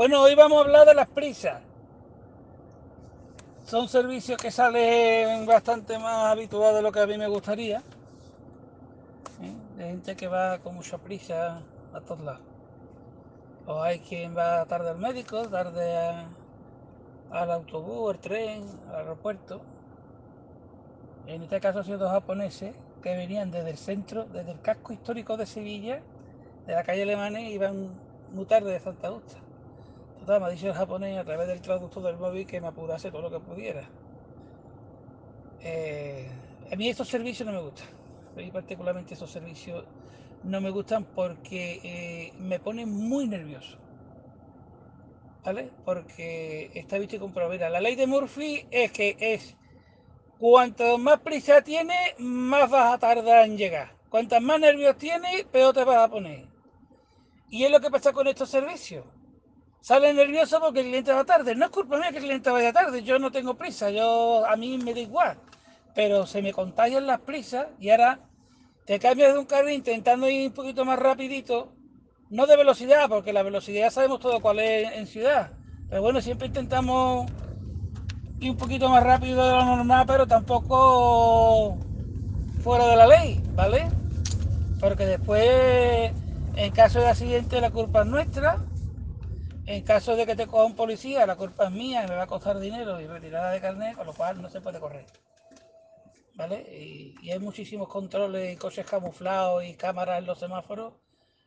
Bueno, hoy vamos a hablar de las prisas. Son servicios que salen bastante más habituados de lo que a mí me gustaría. ¿eh? De gente que va con mucha prisa a todos lados. O hay quien va tarde al médico, tarde al autobús, al tren, al aeropuerto. En este caso han sido dos japoneses que venían desde el centro, desde el casco histórico de Sevilla, de la calle Alemania, y iban muy tarde de Santa Justa. Total, me ha el japonés a través del traductor del móvil que me apurase todo lo que pudiera. Eh, a mí estos servicios no me gustan. A mí particularmente estos servicios no me gustan porque eh, me ponen muy nervioso. ¿Vale? Porque está visto y comprobado. la ley de Murphy es que es cuanto más prisa tiene, más vas a tardar en llegar. Cuantas más nervios tienes, peor te vas a poner. Y es lo que pasa con estos servicios. Sale nervioso porque el cliente va tarde. No es culpa mía que el cliente vaya tarde. Yo no tengo prisa. Yo a mí me da igual. Pero se me contagian las prisas y ahora te cambias de un carril intentando ir un poquito más rapidito. No de velocidad, porque la velocidad sabemos todo cuál es en ciudad. Pero bueno, siempre intentamos ir un poquito más rápido de lo normal, pero tampoco fuera de la ley, ¿vale? Porque después en caso de accidente la culpa es nuestra. En caso de que te coja un policía, la culpa es mía, me va a costar dinero y retirada de carnet, con lo cual no se puede correr. ¿Vale? Y, hay muchísimos controles y coches camuflados y cámaras en los semáforos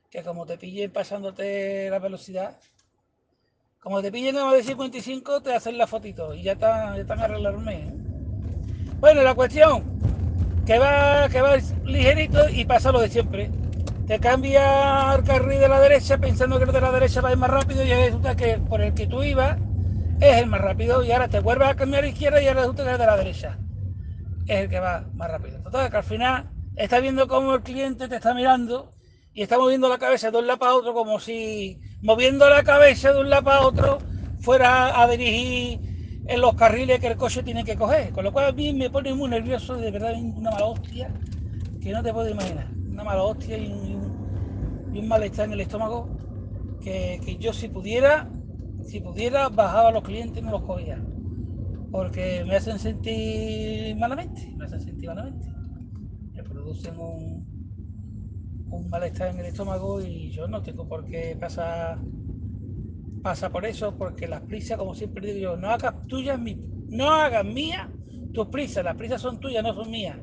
que como te pillen pasándote la velocidad, como te pillen a más de 55 te hacen la fotito y ya están, ya están arreglarme. ¿eh? Bueno, la cuestión, que va, que va ligerito y pasa lo de siempre te cambia al carril de la derecha pensando que el de la derecha va a ir más rápido y resulta que por el que tú ibas es el más rápido y ahora te vuelves a cambiar a la izquierda y ahora resulta que el de la derecha es el que va más rápido. Total, que al final estás viendo cómo el cliente te está mirando y está moviendo la cabeza de un lado para otro como si moviendo la cabeza de un lado para otro fuera a dirigir en los carriles que el coche tiene que coger. Con lo cual a mí me pone muy nervioso, de verdad, una hostia que no te puedo imaginar una mala hostia y un, malestar en el estómago que, yo si pudiera, si pudiera, bajaba a los clientes y no los cogía. Porque me hacen sentir malamente, me hacen sentir malamente. Me producen un, un malestar en el estómago y yo no tengo por qué pasar pasa por eso, porque las prisas, como siempre digo yo, no hagas tuyas, no hagas mías tus prisas, las prisas son tuyas, no son mías.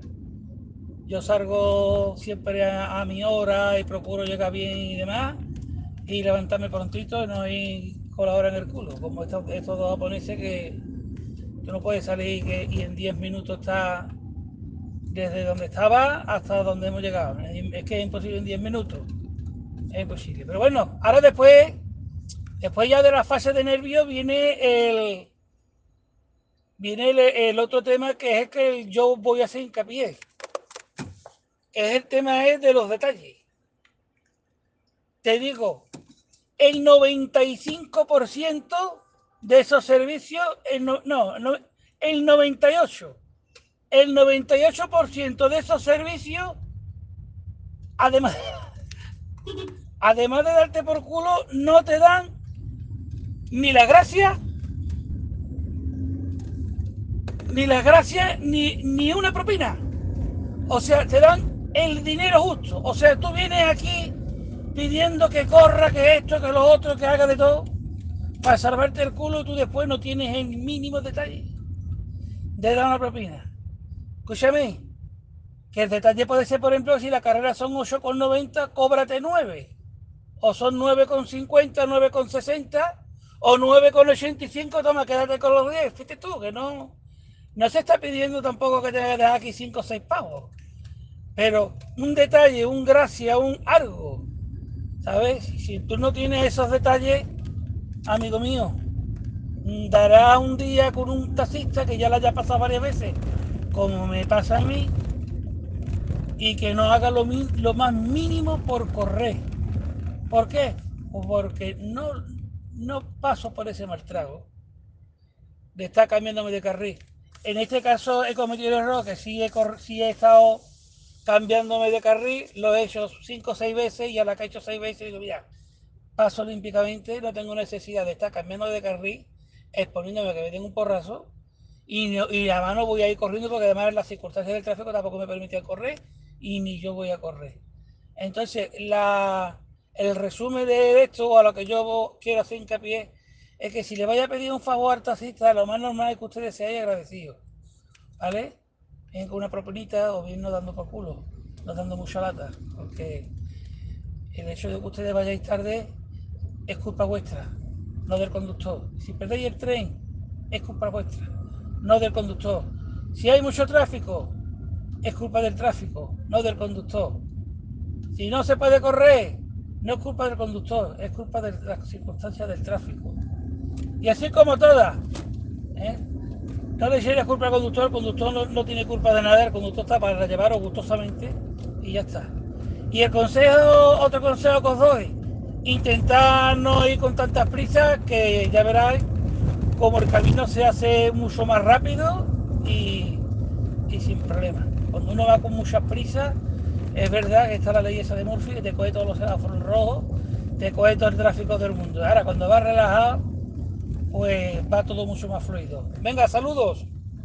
Yo salgo siempre a, mi hora y procuro llegar bien y demás y levantarme prontito y no ir con la hora en el culo, como estos, dos japoneses que tú no puedes salir y, en 10 minutos está desde donde estaba hasta donde hemos llegado. Es que es imposible en 10 minutos. Es imposible. Pero bueno, ahora después, después ya de la fase de nervios viene el viene el, otro tema que es que yo voy a hacer hincapié es el tema es de los detalles. Te digo, el 95% de esos servicios, no, no, el 98%, el 98% de esos servicios, además, además de darte por culo, no te dan ni la gracia, ni las gracias, ni, ni una propina. O sea, te dan el dinero justo. O sea, tú vienes aquí pidiendo que corra, que esto, que lo otro, que haga de todo, para salvarte el culo y tú después no tienes el mínimo detalle de dar una propina. Escúchame, que el detalle puede ser, por ejemplo, si la carrera son 8,90, cóbrate 9. O son 9,50, 9,60 o 9,85, toma, quédate con los 10. Fíjate tú, que no, no se está pidiendo tampoco que te dejar aquí 5 o 6 pavos. Pero un detalle, un gracia, un algo, ¿sabes? Si tú no tienes esos detalles, amigo mío, dará un día con un taxista que ya la haya pasado varias veces, como me pasa a mí, y que no haga lo, más mínimo por correr. ¿Por qué? Pues porque no, no paso por ese mal trago de estar cambiándome de carril. En este caso he cometido el error que sí he, sí he estado cambiándome de carril, lo he hecho cinco o seis veces y a la que he hecho seis veces digo, mira, paso olímpicamente, no tengo necesidad de estar cambiando de carril, exponiéndome que me den un porrazo, y, y además no voy a ir corriendo porque además las circunstancias del tráfico tampoco me permiten correr, y ni yo voy a correr. Entonces, la, el resumen de esto, a lo que yo quiero hacer hincapié, es que si le vaya a pedir un favor al taxista, lo más normal es que ustedes se hayan agradecido. ¿Vale? Bien con una proponita o bien no dando por culo, no dando mucha lata, porque el hecho de que ustedes vayáis tarde es culpa vuestra, no del conductor. Si perdéis el tren, es culpa vuestra, no del conductor. Si hay mucho tráfico, es culpa del tráfico, no del conductor. Si no se puede correr, no es culpa del conductor, es culpa de las circunstancias del tráfico. Y así como todas. ¿eh? No le echéis la culpa al conductor, el conductor no, tiene culpa de nada, el conductor está para llevaros gustosamente y ya está. Y el consejo, otro consejo que os doy, intentar no ir con tantas prisas que ya veráis como el camino se hace mucho más rápido y, y sin problema. Cuando uno va con muchas prisas, es verdad que está la ley esa de Murphy que te coge todos los semáforos rojos, te coge todo el tráfico del mundo. Ahora, cuando vas relajado, pues va todo mucho más fluido. Venga, saludos.